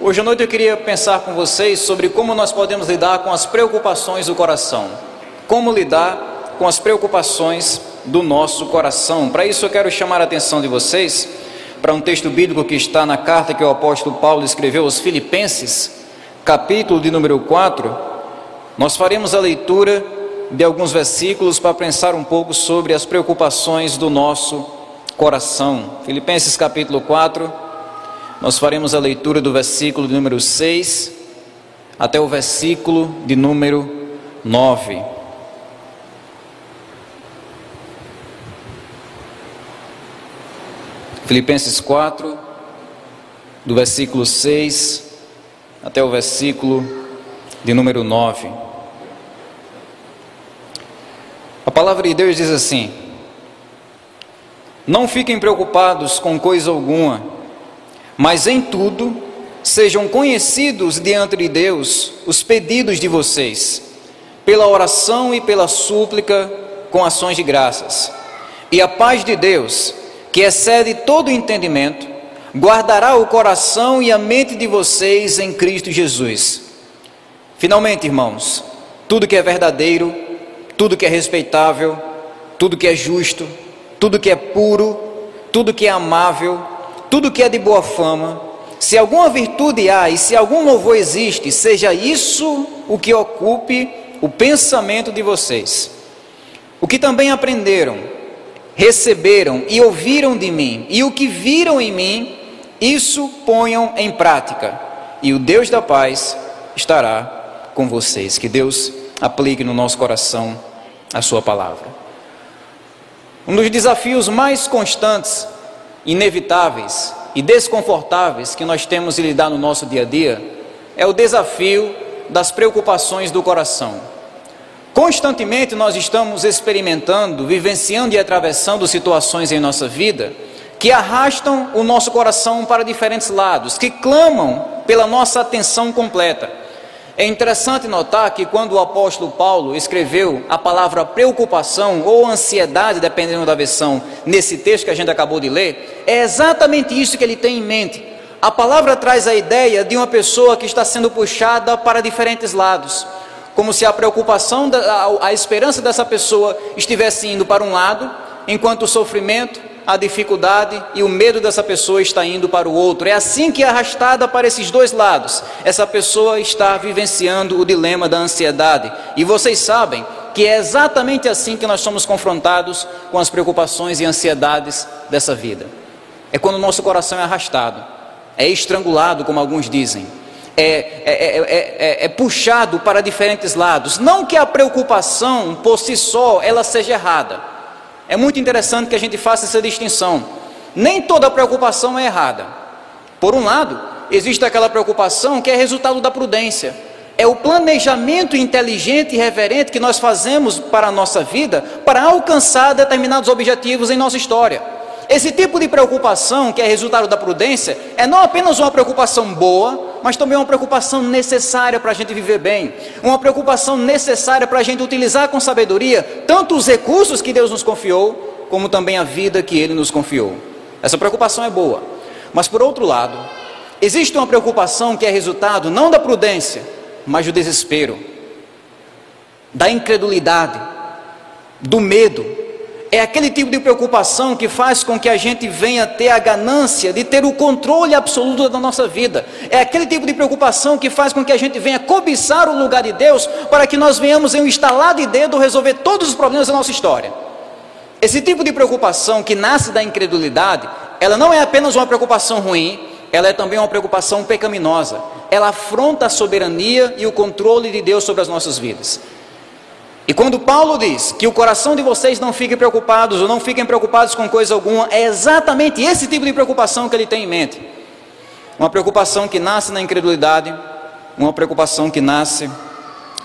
Hoje à noite eu queria pensar com vocês sobre como nós podemos lidar com as preocupações do coração. Como lidar com as preocupações do nosso coração. Para isso eu quero chamar a atenção de vocês para um texto bíblico que está na carta que o apóstolo Paulo escreveu aos Filipenses, capítulo de número 4. Nós faremos a leitura de alguns versículos para pensar um pouco sobre as preocupações do nosso coração. Filipenses capítulo 4 nós faremos a leitura do versículo de número 6 até o versículo de número 9. Filipenses 4, do versículo 6 até o versículo de número 9. A palavra de Deus diz assim: Não fiquem preocupados com coisa alguma mas em tudo, sejam conhecidos diante de Deus os pedidos de vocês, pela oração e pela súplica, com ações de graças. E a paz de Deus, que excede todo entendimento, guardará o coração e a mente de vocês em Cristo Jesus. Finalmente, irmãos, tudo que é verdadeiro, tudo que é respeitável, tudo que é justo, tudo que é puro, tudo que é amável, tudo que é de boa fama, se alguma virtude há e se algum louvor existe, seja isso o que ocupe o pensamento de vocês. O que também aprenderam, receberam e ouviram de mim, e o que viram em mim, isso ponham em prática, e o Deus da paz estará com vocês. Que Deus aplique no nosso coração a Sua palavra. Um dos desafios mais constantes inevitáveis e desconfortáveis que nós temos de lidar no nosso dia a dia é o desafio das preocupações do coração. Constantemente nós estamos experimentando, vivenciando e atravessando situações em nossa vida que arrastam o nosso coração para diferentes lados, que clamam pela nossa atenção completa. É interessante notar que quando o apóstolo Paulo escreveu a palavra preocupação ou ansiedade, dependendo da versão, nesse texto que a gente acabou de ler, é exatamente isso que ele tem em mente. A palavra traz a ideia de uma pessoa que está sendo puxada para diferentes lados, como se a preocupação, a, esperança dessa pessoa estivesse indo para um lado, enquanto o sofrimento, a dificuldade e o medo dessa pessoa está indo para o outro. É assim que é arrastada para esses dois lados. Essa pessoa está vivenciando o dilema da ansiedade. E vocês sabem que é exatamente assim que nós somos confrontados com as preocupações e ansiedades dessa vida. É quando o nosso coração é arrastado, é estrangulado, como alguns dizem. É, é, é, é, puxado para diferentes lados. Não que a preocupação por si só ela seja errada, é muito interessante que a gente faça essa distinção. Nem toda preocupação é errada. Por um lado, existe aquela preocupação que é resultado da prudência. É o planejamento inteligente e reverente que nós fazemos para a nossa vida para alcançar determinados objetivos em nossa história. Esse tipo de preocupação, que é resultado da prudência, é não apenas uma preocupação boa, mas também uma preocupação necessária para a gente viver bem, uma preocupação necessária para a gente utilizar com sabedoria tanto os recursos que Deus nos confiou, como também a vida que Ele nos confiou. Essa preocupação é boa, mas por outro lado, existe uma preocupação que é resultado não da prudência, mas do desespero, da incredulidade, do medo, é aquele tipo de preocupação que faz com que a gente venha ter a ganância de ter o controle absoluto da nossa vida. É aquele tipo de preocupação que faz com que a gente venha cobiçar o lugar de Deus para que nós venhamos em um estalar de dedo resolver todos os problemas da nossa história. Esse tipo de preocupação que nasce da incredulidade, ela não é apenas uma preocupação ruim, ela é também uma preocupação pecaminosa. Ela afronta a soberania e o controle de Deus sobre as nossas vidas. E quando Paulo diz que o coração de vocês não fique preocupados ou não fiquem preocupados com coisa alguma, é exatamente esse tipo de preocupação que ele tem em mente. Uma preocupação que nasce na incredulidade, uma preocupação que nasce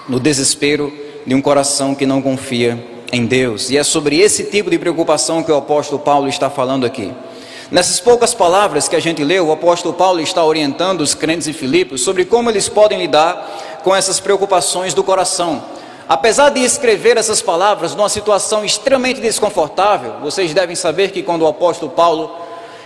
no desespero de um coração que não confia em Deus. E é sobre esse tipo de preocupação que o apóstolo Paulo está falando aqui. Nessas poucas palavras que a gente leu, o apóstolo Paulo está orientando os crentes em Filipos sobre como eles podem lidar com essas preocupações do coração Apesar de escrever essas palavras numa situação extremamente desconfortável, vocês devem saber que quando o apóstolo Paulo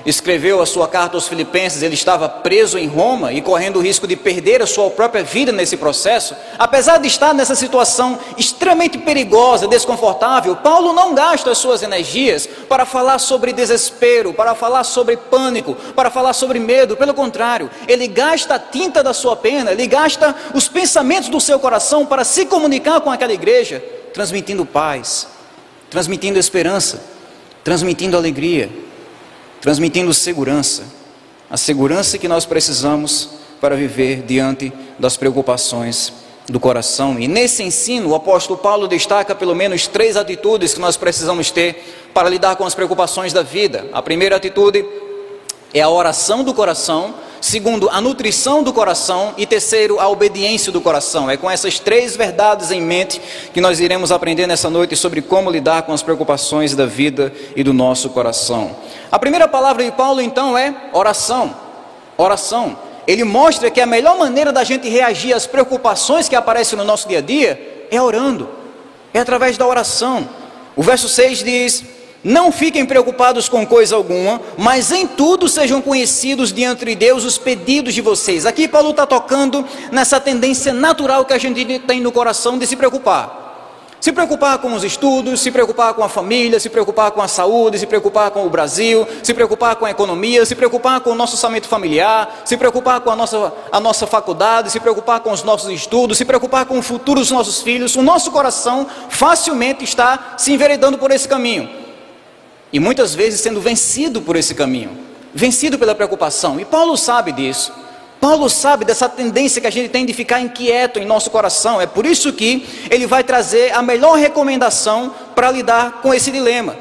escreveu a sua carta aos Filipenses, ele estava preso em Roma e correndo o risco de perder a sua própria vida nesse processo, apesar de estar nessa situação extremamente perigosa, desconfortável, Paulo não gasta as suas energias para falar sobre desespero, para falar sobre pânico, para falar sobre medo, pelo contrário, ele gasta a tinta da sua pena, ele gasta os pensamentos do seu coração para se comunicar com aquela igreja, transmitindo paz, transmitindo esperança, transmitindo alegria transmitindo segurança, a segurança que nós precisamos para viver diante das preocupações do coração. E nesse ensino, o apóstolo Paulo destaca pelo menos três atitudes que nós precisamos ter para lidar com as preocupações da vida. A primeira atitude é a oração do coração, segundo, a nutrição do coração e terceiro, a obediência do coração. É com essas três verdades em mente que nós iremos aprender nessa noite sobre como lidar com as preocupações da vida e do nosso coração. A primeira palavra de Paulo então é oração. Oração. Ele mostra que a melhor maneira da gente reagir às preocupações que aparecem no nosso dia a dia é orando. É através da oração. O verso 6 diz: não fiquem preocupados com coisa alguma, mas em tudo sejam conhecidos diante de Deus os pedidos de vocês. Aqui Paulo está tocando nessa tendência natural que a gente tem no coração de se preocupar. Se preocupar com os estudos, se preocupar com a família, se preocupar com a saúde, se preocupar com o Brasil, se preocupar com a economia, se preocupar com o nosso orçamento familiar, se preocupar com a nossa, a nossa faculdade, se preocupar com os nossos estudos, se preocupar com o futuro dos nossos filhos. O nosso coração facilmente está se enveredando por esse caminho e muitas vezes sendo vencido por esse caminho, vencido pela preocupação. E Paulo sabe disso. Paulo sabe dessa tendência que a gente tem de ficar inquieto em nosso coração. É por isso que ele vai trazer a melhor recomendação para lidar com esse dilema.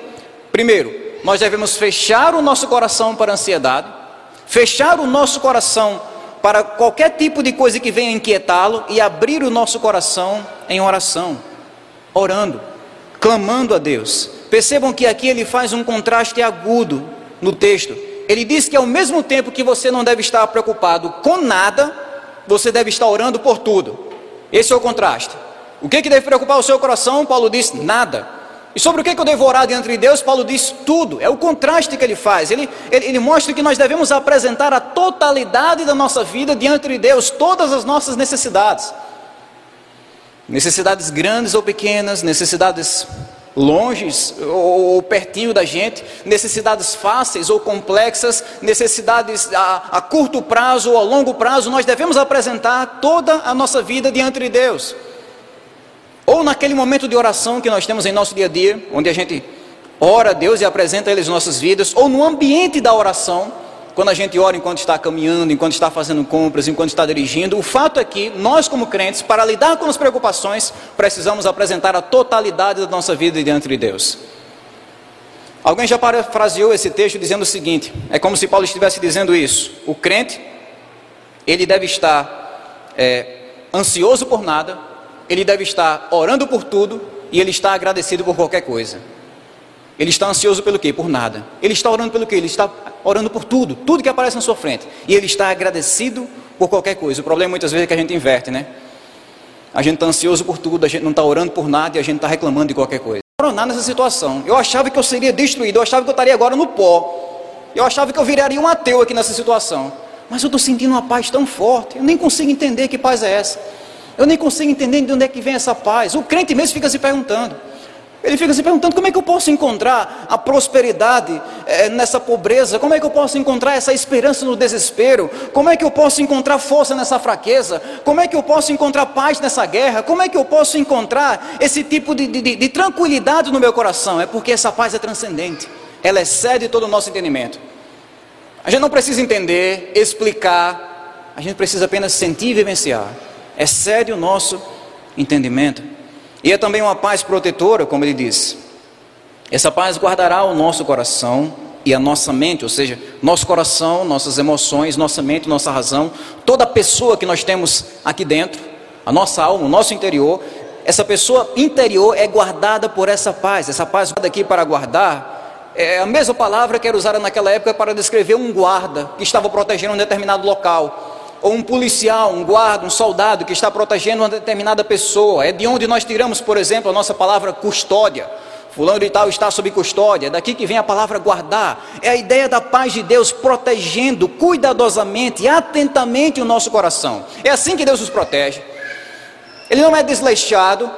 Primeiro, nós devemos fechar o nosso coração para a ansiedade, fechar o nosso coração para qualquer tipo de coisa que venha inquietá-lo e abrir o nosso coração em oração, orando, clamando a Deus. Percebam que aqui ele faz um contraste agudo no texto. Ele diz que ao mesmo tempo que você não deve estar preocupado com nada, você deve estar orando por tudo. Esse é o contraste. O que, que deve preocupar o seu coração? Paulo diz: nada. E sobre o que, que eu devo orar diante de Deus? Paulo diz tudo. É o contraste que ele faz. Ele, ele, ele mostra que nós devemos apresentar a totalidade da nossa vida diante de Deus, todas as nossas necessidades. Necessidades grandes ou pequenas, necessidades longe ou pertinho da gente, necessidades fáceis ou complexas, necessidades a, a, curto prazo ou a longo prazo, nós devemos apresentar toda a nossa vida diante de Deus. Ou naquele momento de oração que nós temos em nosso dia a dia, onde a gente ora a Deus e apresenta a Ele as nossas vidas, ou no ambiente da oração, quando a gente ora enquanto está caminhando, enquanto está fazendo compras, enquanto está dirigindo, o fato é que nós, como crentes, para lidar com as preocupações, precisamos apresentar a totalidade da nossa vida diante de Deus. Alguém já parafraseou esse texto dizendo o seguinte: é como se Paulo estivesse dizendo isso. O crente, ele deve estar é, ansioso por nada, ele deve estar orando por tudo e ele está agradecido por qualquer coisa. Ele está ansioso pelo quê? Por nada. Ele está orando pelo quê? Ele está orando por tudo, tudo que aparece na sua frente. E ele está agradecido por qualquer coisa. O problema muitas vezes é que a gente inverte, né? A gente está ansioso por tudo, a gente não está orando por nada e a gente está reclamando de qualquer coisa. Coronar nessa situação. Eu achava que eu seria destruído, eu achava que eu estaria agora no pó. Eu achava que eu viraria um ateu aqui nessa situação. Mas eu estou sentindo uma paz tão forte, eu nem consigo entender que paz é essa. Eu nem consigo entender de onde é que vem essa paz. O crente mesmo fica se perguntando. Ele fica se perguntando como é que eu posso encontrar a prosperidade é, nessa pobreza, como é que eu posso encontrar essa esperança no desespero, como é que eu posso encontrar força nessa fraqueza, como é que eu posso encontrar paz nessa guerra, como é que eu posso encontrar esse tipo de, de, de tranquilidade no meu coração? É porque essa paz é transcendente, ela excede todo o nosso entendimento. A gente não precisa entender, explicar, a gente precisa apenas sentir e vivenciar, excede o nosso entendimento. E é também uma paz protetora, como ele diz. Essa paz guardará o nosso coração e a nossa mente, ou seja, nosso coração, nossas emoções, nossa mente, nossa razão, toda pessoa que nós temos aqui dentro, a nossa alma, o nosso interior, essa pessoa interior é guardada por essa paz. Essa paz aqui para guardar é a mesma palavra que era usada naquela época para descrever um guarda que estava protegendo um determinado local ou um policial, um guarda, um soldado que está protegendo uma determinada pessoa. É de onde nós tiramos, por exemplo, a nossa palavra custódia. Fulano de tal está sob custódia, é daqui que vem a palavra guardar. É a ideia da paz de Deus protegendo cuidadosamente, atentamente o nosso coração. É assim que Deus nos protege. Ele não é desleixado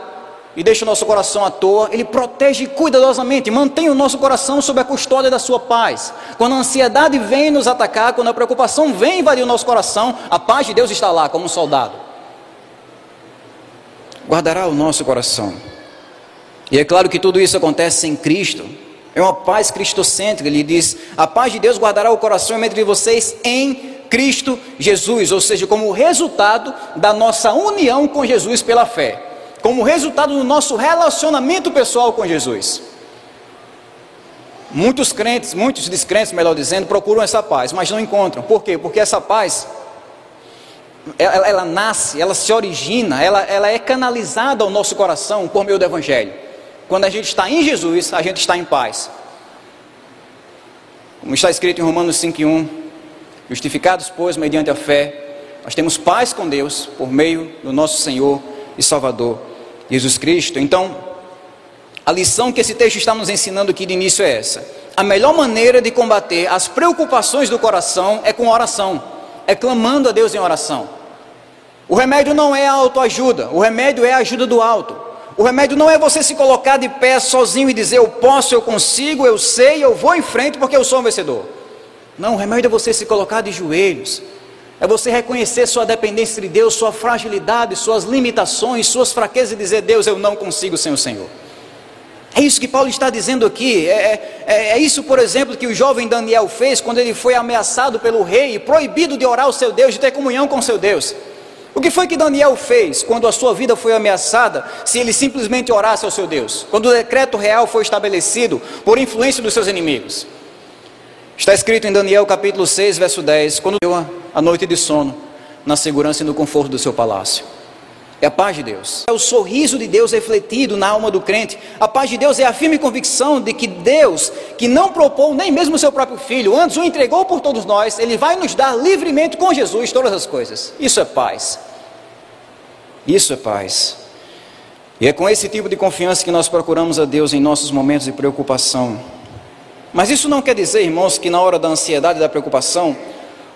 e deixa o nosso coração à toa, ele protege cuidadosamente, mantém o nosso coração sob a custódia da sua paz. Quando a ansiedade vem nos atacar, quando a preocupação vem invadir o nosso coração, a paz de Deus está lá como um soldado. Guardará o nosso coração. E é claro que tudo isso acontece em Cristo. É uma paz cristocêntrica. Ele diz: A paz de Deus guardará o coração e de vocês em Cristo Jesus, ou seja, como resultado da nossa união com Jesus pela fé, como resultado do nosso relacionamento pessoal com Jesus. Muitos crentes, muitos descrentes, melhor dizendo, procuram essa paz, mas não encontram. Por quê? Porque essa paz, ela, ela nasce, ela se origina, ela, ela é canalizada ao nosso coração por meio do Evangelho. Quando a gente está em Jesus, a gente está em paz. Como está escrito em Romanos 5,1: Justificados, pois, mediante a fé, nós temos paz com Deus por meio do nosso Senhor e Salvador Jesus Cristo. Então, a lição que esse texto está nos ensinando aqui de início é essa: a melhor maneira de combater as preocupações do coração é com oração, é clamando a Deus em oração. O remédio não é a autoajuda, o remédio é a ajuda do alto. O remédio não é você se colocar de pé sozinho e dizer eu posso, eu consigo, eu sei, eu vou em frente porque eu sou um vencedor. Não, o remédio é você se colocar de joelhos. É você reconhecer sua dependência de Deus, sua fragilidade, suas limitações, suas fraquezas e dizer: Deus, eu não consigo sem o Senhor. É isso que Paulo está dizendo aqui. É, é, é, isso, por exemplo, que o jovem Daniel fez quando ele foi ameaçado pelo rei e proibido de orar ao seu Deus, de ter comunhão com seu Deus. O que foi que Daniel fez quando a sua vida foi ameaçada, se ele simplesmente orasse ao seu Deus? Quando o decreto real foi estabelecido por influência dos seus inimigos? Está escrito em Daniel capítulo 6, verso 10: quando deu a noite de sono, na segurança e no conforto do seu palácio. É a paz de Deus. É o sorriso de Deus refletido na alma do crente. A paz de Deus é a firme convicção de que Deus, que não propôs nem mesmo o seu próprio filho, antes o entregou por todos nós, ele vai nos dar livremente com Jesus todas as coisas. Isso é paz. Isso é paz. E é com esse tipo de confiança que nós procuramos a Deus em nossos momentos de preocupação. Mas isso não quer dizer, irmãos, que na hora da ansiedade e da preocupação,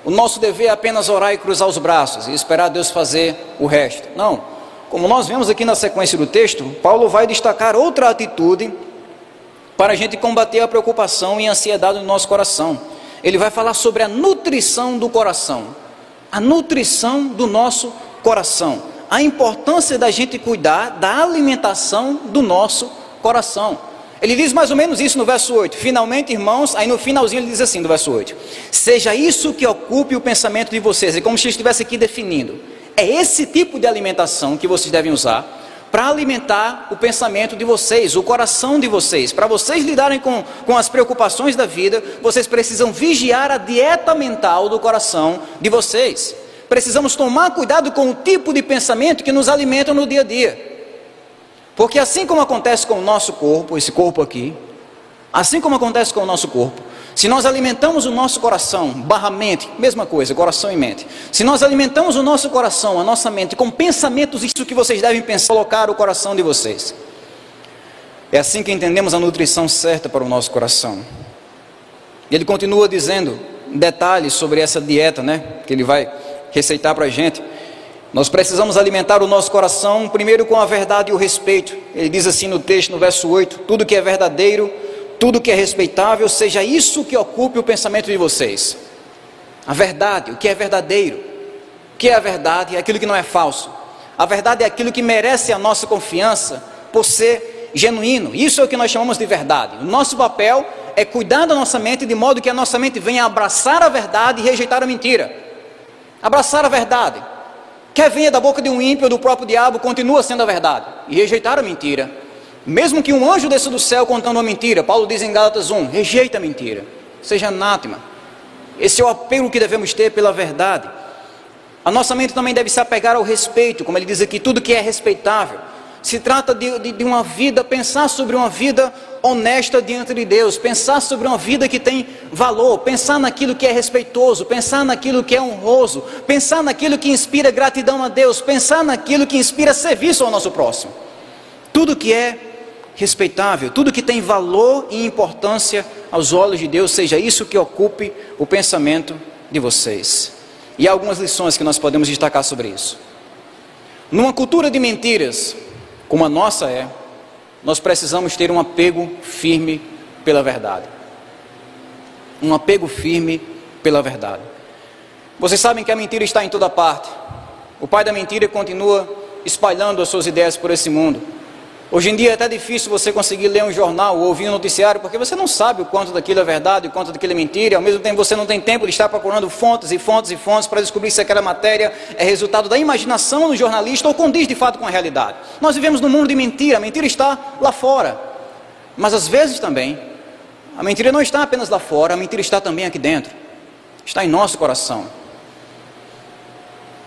o nosso dever é apenas orar e cruzar os braços e esperar Deus fazer o resto. Não. Como nós vemos aqui na sequência do texto, Paulo vai destacar outra atitude para a gente combater a preocupação e a ansiedade no nosso coração. Ele vai falar sobre a nutrição do coração. A nutrição do nosso coração. A importância da gente cuidar da alimentação do nosso coração. Ele diz mais ou menos isso no verso 8. Finalmente, irmãos, aí no finalzinho ele diz assim no verso 8: Seja isso que ocupe o pensamento de vocês. É como se estivesse aqui definindo. É esse tipo de alimentação que vocês devem usar para alimentar o pensamento de vocês, o coração de vocês. Para vocês lidarem com, com as preocupações da vida, vocês precisam vigiar a dieta mental do coração de vocês. Precisamos tomar cuidado com o tipo de pensamento que nos alimentam no dia a dia. Porque assim como acontece com o nosso corpo, esse corpo aqui, assim como acontece com o nosso corpo, se nós alimentamos o nosso coração, barra mente, mesma coisa, coração e mente. Se nós alimentamos o nosso coração, a nossa mente, com pensamentos, isso que vocês devem pensar, colocar o coração de vocês. É assim que entendemos a nutrição certa para o nosso coração. E ele continua dizendo detalhes sobre essa dieta, né? Que ele vai receitar para a gente. Nós precisamos alimentar o nosso coração primeiro com a verdade e o respeito. Ele diz assim no texto, no verso 8: tudo que é verdadeiro, tudo que é respeitável, seja isso que ocupe o pensamento de vocês. A verdade, o que é verdadeiro. O que é a verdade? É aquilo que não é falso. A verdade é aquilo que merece a nossa confiança por ser genuíno. Isso é o que nós chamamos de verdade. O nosso papel é cuidar da nossa mente de modo que a nossa mente venha abraçar a verdade e rejeitar a mentira. Abraçar a verdade. Quer venha da boca de um ímpio ou do próprio diabo, continua sendo a verdade. E rejeitar a mentira. Mesmo que um anjo desça do céu contando uma mentira, Paulo diz em Gálatas 1: rejeita a mentira, seja anátema. Esse é o apelo que devemos ter pela verdade. A nossa mente também deve se apegar ao respeito, como ele diz aqui, tudo que é respeitável. Se trata de, de, de, uma vida, pensar sobre uma vida honesta diante de Deus, pensar sobre uma vida que tem valor, pensar naquilo que é respeitoso, pensar naquilo que é honroso, pensar naquilo que inspira gratidão a Deus, pensar naquilo que inspira serviço ao nosso próximo. Tudo que é respeitável, tudo que tem valor e importância aos olhos de Deus, seja isso que ocupe o pensamento de vocês. E há algumas lições que nós podemos destacar sobre isso. Numa cultura de mentiras, como a nossa é, nós precisamos ter um apego firme pela verdade. Um apego firme pela verdade. Vocês sabem que a mentira está em toda parte. O pai da mentira continua espalhando as suas ideias por esse mundo. Hoje em dia é até difícil você conseguir ler um jornal ou ouvir um noticiário, porque você não sabe o quanto daquilo é verdade, o quanto daquilo é mentira, e ao mesmo tempo você não tem tempo de estar procurando fontes e fontes e fontes para descobrir se aquela matéria é resultado da imaginação do jornalista ou condiz de fato com a realidade. Nós vivemos num mundo de mentira, a mentira está lá fora. Mas às vezes também, a mentira não está apenas lá fora, a mentira está também aqui dentro, está em nosso coração.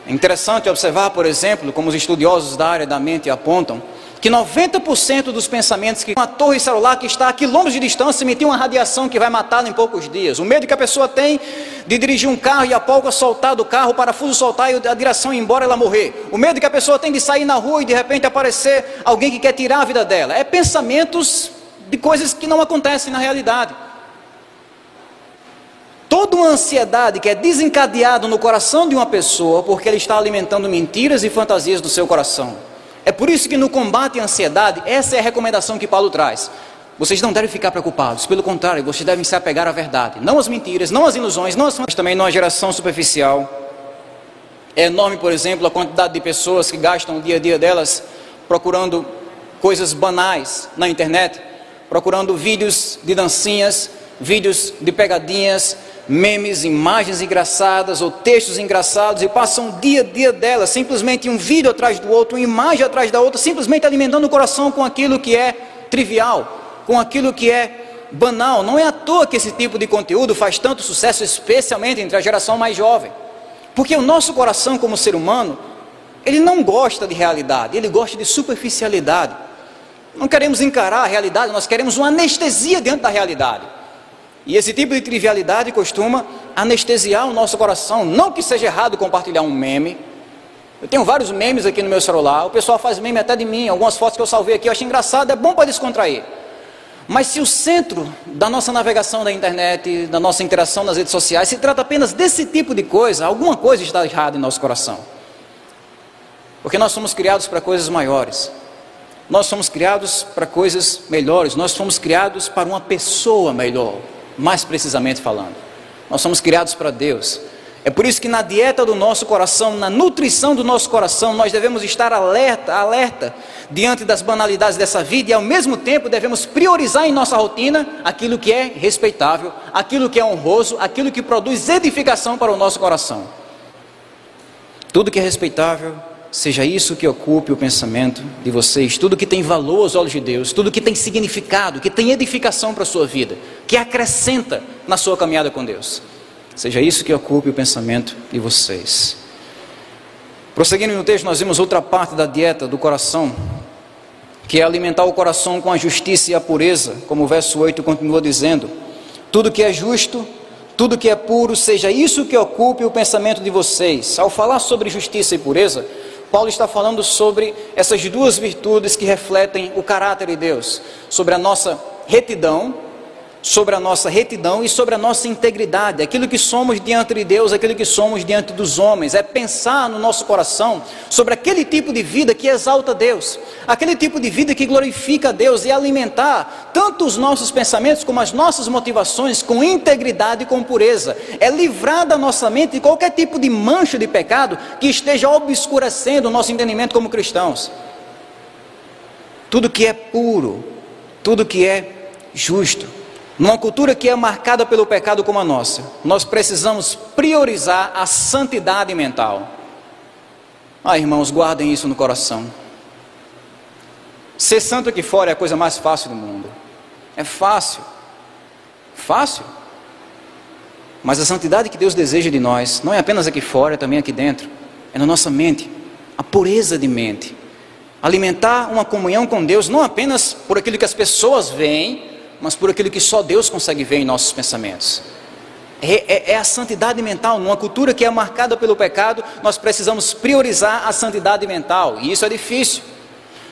É interessante observar, por exemplo, como os estudiosos da área da mente apontam, que 90% dos pensamentos que uma torre celular que está a quilômetros de distância emitir uma radiação que vai matá-lo em poucos dias. O medo que a pessoa tem de dirigir um carro e a polca soltar do carro, o parafuso soltar e a direção ir embora ela morrer. O medo que a pessoa tem de sair na rua e de repente aparecer alguém que quer tirar a vida dela. É pensamentos de coisas que não acontecem na realidade. Toda uma ansiedade que é desencadeada no coração de uma pessoa porque ela está alimentando mentiras e fantasias do seu coração. É por isso que no combate à ansiedade, essa é a recomendação que Paulo traz. Vocês não devem ficar preocupados, pelo contrário, vocês devem se apegar à verdade, não às mentiras, não às ilusões, não às mas também numa geração superficial. É enorme, por exemplo, a quantidade de pessoas que gastam o dia a dia delas procurando coisas banais na internet, procurando vídeos de dancinhas, vídeos de pegadinhas, memes, imagens engraçadas ou textos engraçados e passam o dia a dia dela, simplesmente um vídeo atrás do outro, uma imagem atrás da outra, simplesmente alimentando o coração com aquilo que é trivial, com aquilo que é banal. Não é à toa que esse tipo de conteúdo faz tanto sucesso, especialmente entre a geração mais jovem. Porque o nosso coração, como ser humano, ele não gosta de realidade, ele gosta de superficialidade. Não queremos encarar a realidade, nós queremos uma anestesia dentro da realidade. E esse tipo de trivialidade costuma anestesiar o nosso coração. Não que seja errado compartilhar um meme. Eu tenho vários memes aqui no meu celular. O pessoal faz meme até de mim. Algumas fotos que eu salvei aqui eu acho engraçado. É bom para descontrair. Mas se o centro da nossa navegação da internet, da nossa interação nas redes sociais, se trata apenas desse tipo de coisa, alguma coisa está errada em nosso coração. Porque nós somos criados para coisas maiores. Nós somos criados para coisas melhores. Nós fomos criados para uma pessoa melhor mais precisamente falando. Nós somos criados para Deus. É por isso que na dieta do nosso coração, na nutrição do nosso coração, nós devemos estar alerta, alerta diante das banalidades dessa vida e ao mesmo tempo devemos priorizar em nossa rotina aquilo que é respeitável, aquilo que é honroso, aquilo que produz edificação para o nosso coração. Tudo que é respeitável, seja isso que ocupe o pensamento de vocês, tudo que tem valor aos olhos de Deus, tudo que tem significado, que tem edificação para a sua vida, que acrescenta na sua caminhada com Deus. Seja isso que ocupe o pensamento de vocês. Prosseguindo no texto, nós vimos outra parte da dieta do coração, que é alimentar o coração com a justiça e a pureza, como o verso 8 continua dizendo: tudo que é justo, tudo que é puro, seja isso que ocupe o pensamento de vocês. Ao falar sobre justiça e pureza, Paulo está falando sobre essas duas virtudes que refletem o caráter de Deus, sobre a nossa retidão sobre a nossa retidão e sobre a nossa integridade, aquilo que somos diante de Deus, aquilo que somos diante dos homens, é pensar no nosso coração sobre aquele tipo de vida que exalta Deus, aquele tipo de vida que glorifica a Deus e alimentar tanto os nossos pensamentos como as nossas motivações com integridade e com pureza, é livrar da nossa mente de qualquer tipo de mancha de pecado que esteja obscurecendo o nosso entendimento como cristãos. Tudo que é puro, tudo que é justo, numa cultura que é marcada pelo pecado como a nossa, nós precisamos priorizar a santidade mental. Ah, irmãos, guardem isso no coração. Ser santo aqui fora é a coisa mais fácil do mundo. É fácil. Fácil. Mas a santidade que Deus deseja de nós, não é apenas aqui fora, é também aqui dentro. É na nossa mente. A pureza de mente. Alimentar uma comunhão com Deus, não apenas por aquilo que as pessoas veem, mas por aquilo que só Deus consegue ver em nossos pensamentos. É, é, é, a santidade mental. Numa cultura que é marcada pelo pecado, nós precisamos priorizar a santidade mental, e isso é difícil.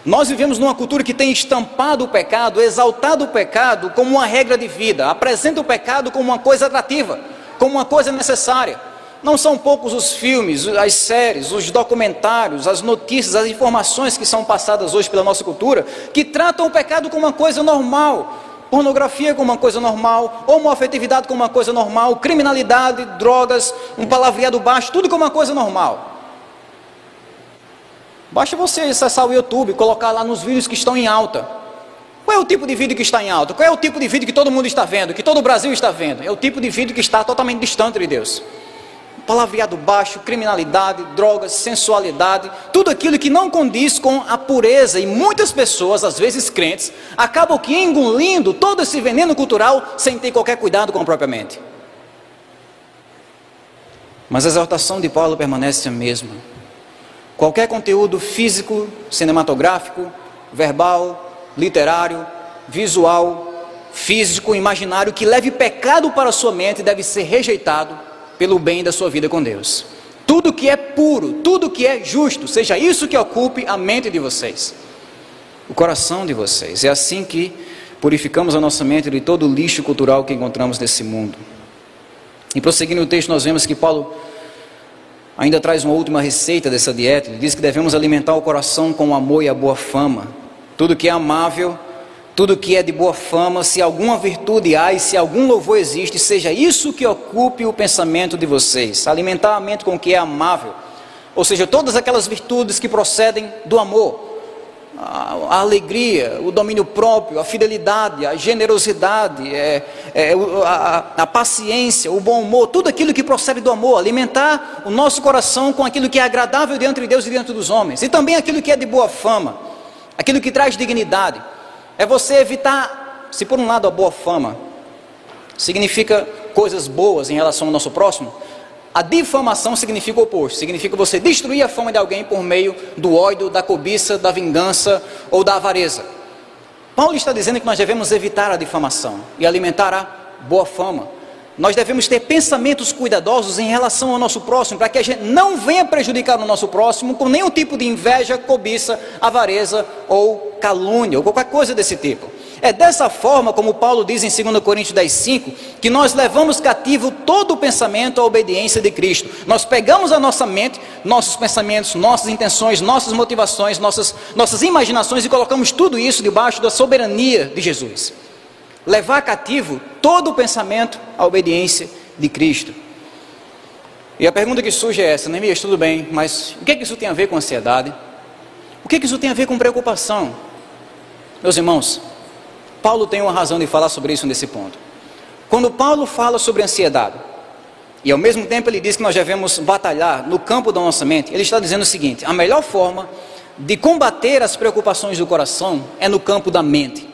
Nós vivemos numa cultura que tem estampado o pecado, exaltado o pecado como uma regra de vida, apresenta o pecado como uma coisa atrativa, como uma coisa necessária. Não são poucos os filmes, as séries, os documentários, as notícias, as informações que são passadas hoje pela nossa cultura que tratam o pecado como uma coisa normal, pornografia como uma coisa normal, homoafetividade como uma coisa normal, criminalidade, drogas, um palavreado baixo, tudo como uma coisa normal. Basta você acessar o YouTube, colocar lá nos vídeos que estão em alta. Qual é o tipo de vídeo que está em alta? Qual é o tipo de vídeo que todo mundo está vendo, que todo o Brasil está vendo? É o tipo de vídeo que está totalmente distante de Deus. Palavreado baixo, criminalidade, drogas, sensualidade, tudo aquilo que não condiz com a pureza. E muitas pessoas, às vezes crentes, acabam que engolindo todo esse veneno cultural sem ter qualquer cuidado com a própria mente. Mas a exaltação de Paulo permanece a mesma. Qualquer conteúdo físico, cinematográfico, verbal, literário, visual, físico, imaginário que leve pecado para a sua mente deve ser rejeitado pelo bem da sua vida com Deus. Tudo que é puro, tudo que é justo, seja isso que ocupe a mente de vocês, o coração de vocês. É assim que purificamos a nossa mente de todo o lixo cultural que encontramos nesse mundo. E prosseguindo o texto, nós vemos que Paulo ainda traz uma última receita dessa dieta. Ele diz que devemos alimentar o coração com o amor e a boa fama. Tudo que é amável, tudo que é de boa fama, se alguma virtude há e se algum louvor existe, seja isso que ocupe o pensamento de vocês. Alimentar a mente com o que é amável, ou seja, todas aquelas virtudes que procedem do amor. A, alegria, o domínio próprio, a fidelidade, a generosidade, é, é, a, a, paciência, o bom humor, tudo aquilo que procede do amor, alimentar o nosso coração com aquilo que é agradável diante de Deus e diante dos homens, e também aquilo que é de boa fama, aquilo que traz dignidade. É você evitar, se por um lado a boa fama significa coisas boas em relação ao nosso próximo, a difamação significa o oposto, significa você destruir a fama de alguém por meio do ódio, da cobiça, da vingança ou da avareza. Paulo está dizendo que nós devemos evitar a difamação e alimentar a boa fama. Nós devemos ter pensamentos cuidadosos em relação ao nosso próximo, para que a gente não venha prejudicar o nosso próximo com nenhum tipo de inveja, cobiça, avareza ou calúnia ou qualquer coisa desse tipo. É dessa forma, como Paulo diz em 2 Coríntios 10,5, que nós levamos cativo todo o pensamento à obediência de Cristo. Nós pegamos a nossa mente, nossos pensamentos, nossas intenções, nossas motivações, nossas, nossas imaginações e colocamos tudo isso debaixo da soberania de Jesus. Levar cativo todo o pensamento à obediência de Cristo. E a pergunta que surge é essa, Neemias, tudo bem, mas o que, é que isso tem a ver com ansiedade? O que, é que isso tem a ver com preocupação? Meus irmãos, Paulo tem uma razão de falar sobre isso nesse ponto. Quando Paulo fala sobre ansiedade, e ao mesmo tempo ele diz que nós devemos batalhar no campo da nossa mente, ele está dizendo o seguinte: a melhor forma de combater as preocupações do coração é no campo da mente.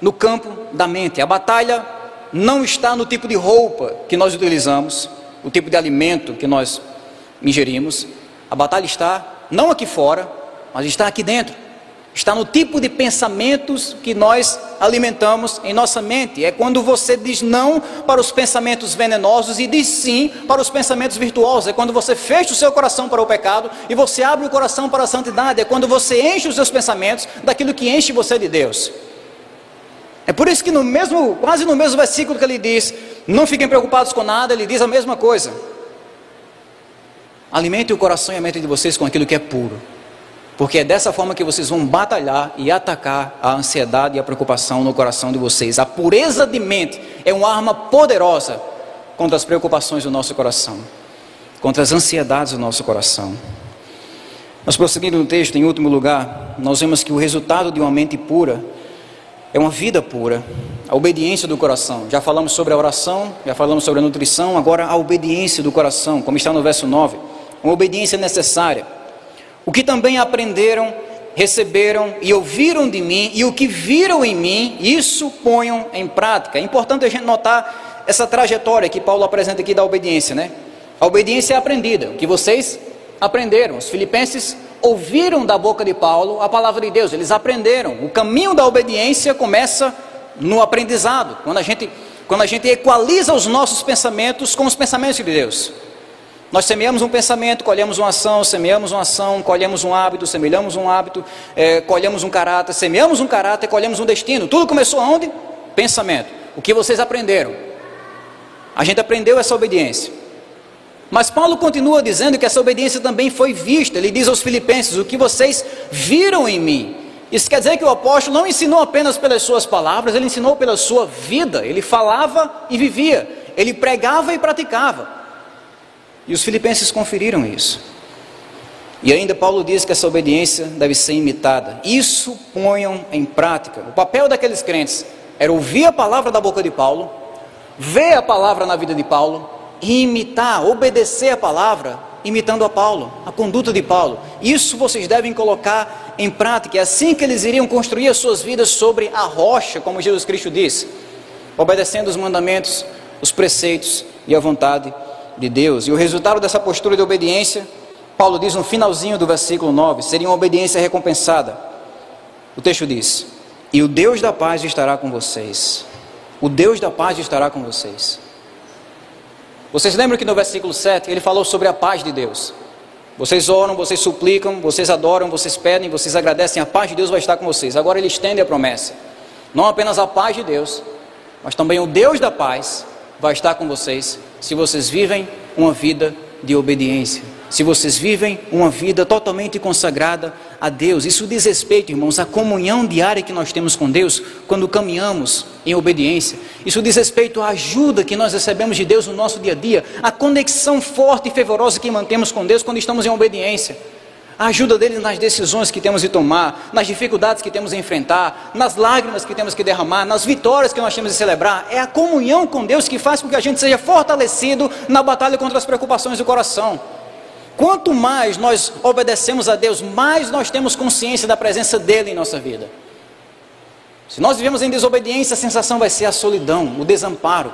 No campo da mente. A batalha não está no tipo de roupa que nós utilizamos, o tipo de alimento que nós ingerimos. A batalha está não aqui fora, mas está aqui dentro está no tipo de pensamentos que nós alimentamos em nossa mente. É quando você diz não para os pensamentos venenosos e diz sim para os pensamentos virtuosos. É quando você fecha o seu coração para o pecado e você abre o coração para a santidade. É quando você enche os seus pensamentos daquilo que enche você de Deus. É por isso que no mesmo, quase no mesmo versículo que ele diz, não fiquem preocupados com nada, ele diz a mesma coisa. Alimente o coração e a mente de vocês com aquilo que é puro porque é dessa forma que vocês vão batalhar e atacar a ansiedade e a preocupação no coração de vocês. A pureza de mente é uma arma poderosa contra as preocupações do nosso coração, contra as ansiedades do nosso coração. Mas prosseguindo no texto, em último lugar, nós vemos que o resultado de uma mente pura é uma vida pura, a obediência do coração. Já falamos sobre a oração, já falamos sobre a nutrição, agora a obediência do coração, como está no verso 9. Uma obediência necessária. O que também aprenderam, receberam e ouviram de mim, e o que viram em mim, isso ponham em prática. É importante a gente notar essa trajetória que Paulo apresenta aqui da obediência, né? A obediência é aprendida, o que vocês aprenderam. Os filipenses ouviram da boca de Paulo a palavra de Deus, eles aprenderam. O caminho da obediência começa no aprendizado, quando a gente, quando a gente equaliza os nossos pensamentos com os pensamentos de Deus. Nós semeamos um pensamento, colhemos uma ação, semeamos uma ação, colhemos um hábito, semeamos um hábito, é, colhemos um caráter, semeamos um caráter, colhemos um destino. Tudo começou aonde? Pensamento. O que vocês aprenderam? A gente aprendeu essa obediência. Mas Paulo continua dizendo que essa obediência também foi vista. Ele diz aos Filipenses: O que vocês viram em mim. Isso quer dizer que o apóstolo não ensinou apenas pelas suas palavras, ele ensinou pela sua vida. Ele falava e vivia, ele pregava e praticava. E os filipenses conferiram isso. E ainda Paulo diz que essa obediência deve ser imitada. Isso ponham em prática. O papel daqueles crentes era ouvir a palavra da boca de Paulo, ver a palavra na vida de Paulo imitar, obedecer a palavra, imitando a Paulo, a conduta de Paulo. Isso vocês devem colocar em prática. É assim que eles iriam construir as suas vidas sobre a rocha, como Jesus Cristo disse, obedecendo os mandamentos, os preceitos e a vontade de Deus. E o resultado dessa postura de obediência, Paulo diz no finalzinho do versículo 9, seria uma obediência recompensada. O texto diz: E o Deus da paz estará com vocês. O Deus da paz estará com vocês. Vocês lembram que no versículo 7 ele falou sobre a paz de Deus. Vocês oram, vocês suplicam, vocês adoram, vocês pedem, vocês agradecem, a paz de Deus vai estar com vocês. Agora ele estende a promessa. Não apenas a paz de Deus, mas também o Deus da paz vai estar com vocês se vocês vivem uma vida de obediência, se vocês vivem uma vida totalmente consagrada a Deus. Isso diz respeito, irmãos, à comunhão diária que nós temos com Deus quando caminhamos em obediência. Isso diz respeito à ajuda que nós recebemos de Deus no nosso dia a dia, a conexão forte e fervorosa que mantemos com Deus quando estamos em obediência a ajuda dele nas decisões que temos de tomar, nas dificuldades que temos de enfrentar, nas lágrimas que temos que derramar, nas vitórias que nós temos de celebrar. É a comunhão com Deus que faz com que a gente seja fortalecido na batalha contra as preocupações do coração. Quanto mais nós obedecemos a Deus, mais nós temos consciência da presença dele em nossa vida. Se nós vivemos em desobediência, a sensação vai ser a solidão, o desamparo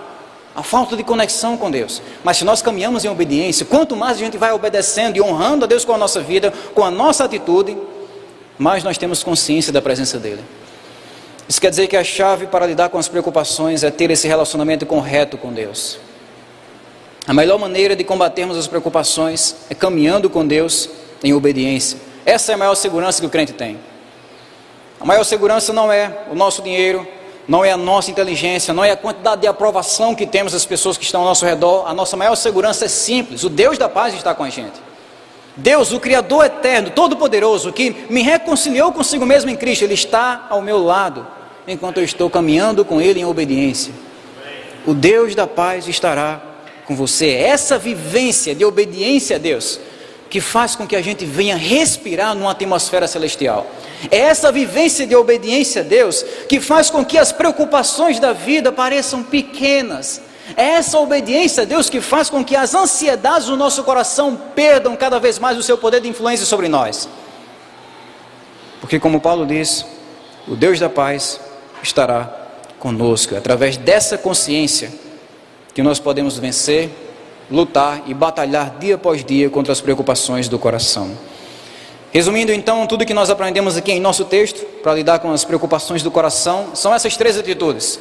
a falta de conexão com Deus. Mas se nós caminhamos em obediência, quanto mais a gente vai obedecendo e honrando a Deus com a nossa vida, com a nossa atitude, mais nós temos consciência da presença dEle. Isso quer dizer que a chave para lidar com as preocupações é ter esse relacionamento correto com Deus. A melhor maneira de combatermos as preocupações é caminhando com Deus em obediência. Essa é a maior segurança que o crente tem. A maior segurança não é o nosso dinheiro, não é a nossa inteligência, não é a quantidade de aprovação que temos das pessoas que estão ao nosso redor. A nossa maior segurança é simples: o Deus da paz está com a gente. Deus, o Criador eterno, todo-poderoso, que me reconciliou consigo mesmo em Cristo, Ele está ao meu lado, enquanto eu estou caminhando com Ele em obediência. O Deus da paz estará com você. Essa vivência de obediência a Deus que faz com que a gente venha respirar numa atmosfera celestial. É essa vivência de obediência a Deus que faz com que as preocupações da vida pareçam pequenas. É essa obediência a Deus que faz com que as ansiedades do nosso coração perdam cada vez mais o seu poder de influência sobre nós. Porque, como Paulo diz, o Deus da paz estará conosco. É através dessa consciência que nós podemos vencer lutar e batalhar dia após dia contra as preocupações do coração. Resumindo então, tudo que nós aprendemos aqui em nosso texto, para lidar com as preocupações do coração, são essas três atitudes.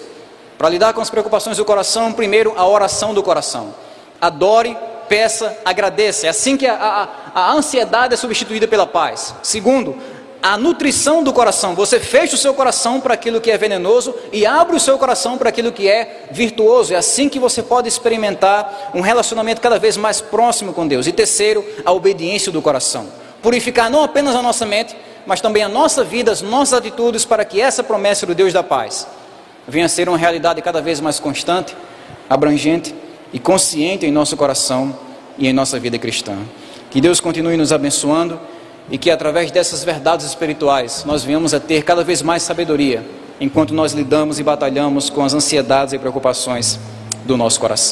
Para lidar com as preocupações do coração, primeiro, a oração do coração. Adore, peça, agradeça. É assim que a, a, a ansiedade é substituída pela paz. Segundo, a nutrição do coração. Você fecha o seu coração para aquilo que é venenoso e abre o seu coração para aquilo que é virtuoso. É assim que você pode experimentar um relacionamento cada vez mais próximo com Deus. E terceiro, a obediência do coração. Purificar não apenas a nossa mente, mas também a nossa vida, as nossas atitudes, para que essa promessa do Deus da paz venha a ser uma realidade cada vez mais constante, abrangente e consciente em nosso coração e em nossa vida cristã. Que Deus continue nos abençoando e que através dessas verdades espirituais nós venhamos a ter cada vez mais sabedoria enquanto nós lidamos e batalhamos com as ansiedades e preocupações do nosso coração.